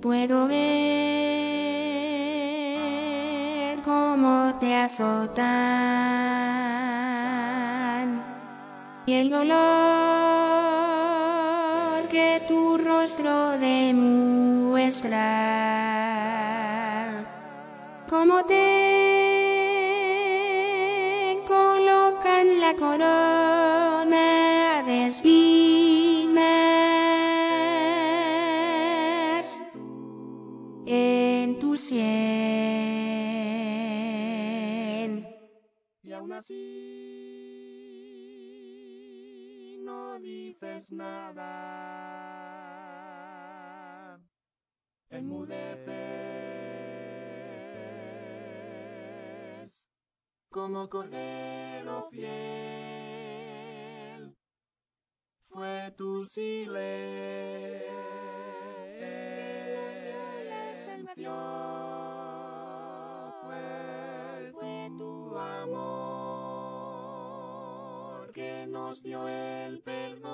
Puedo ver cómo te azotan y el dolor que tu rostro demuestra. Cómo te colocan la corona Y aún así no dices nada. Enmudeces como cordero fiel. Fue tu silencio. Nos dio el perdón.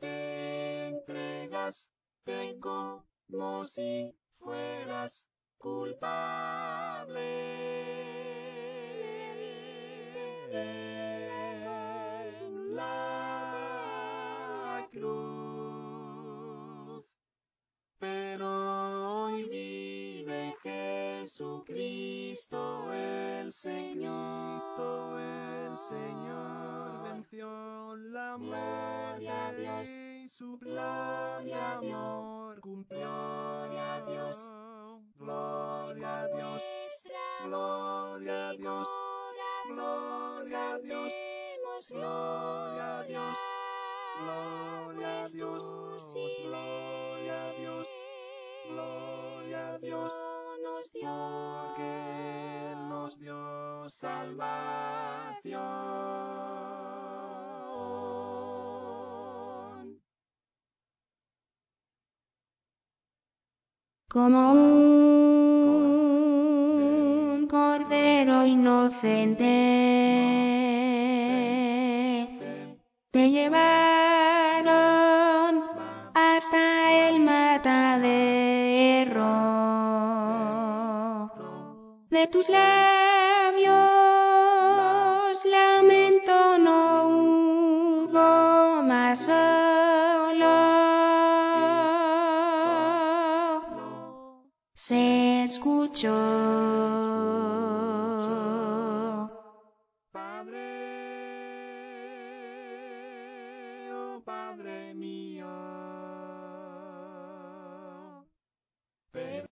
Te entregas, te como si fueras culpable. Gloria a Dios. Su gloria amor cumplió. Gloria a Dios. Gloria a Dios. Gloria a Dios. Gloria a Dios. Gloria a Dios. Gloria a Dios. Gloria a Dios. Gloria a Dios. nos dio. Porque Él nos dio salvación. Como un cordero inocente, te llevaron hasta el matadero. De tus labios 情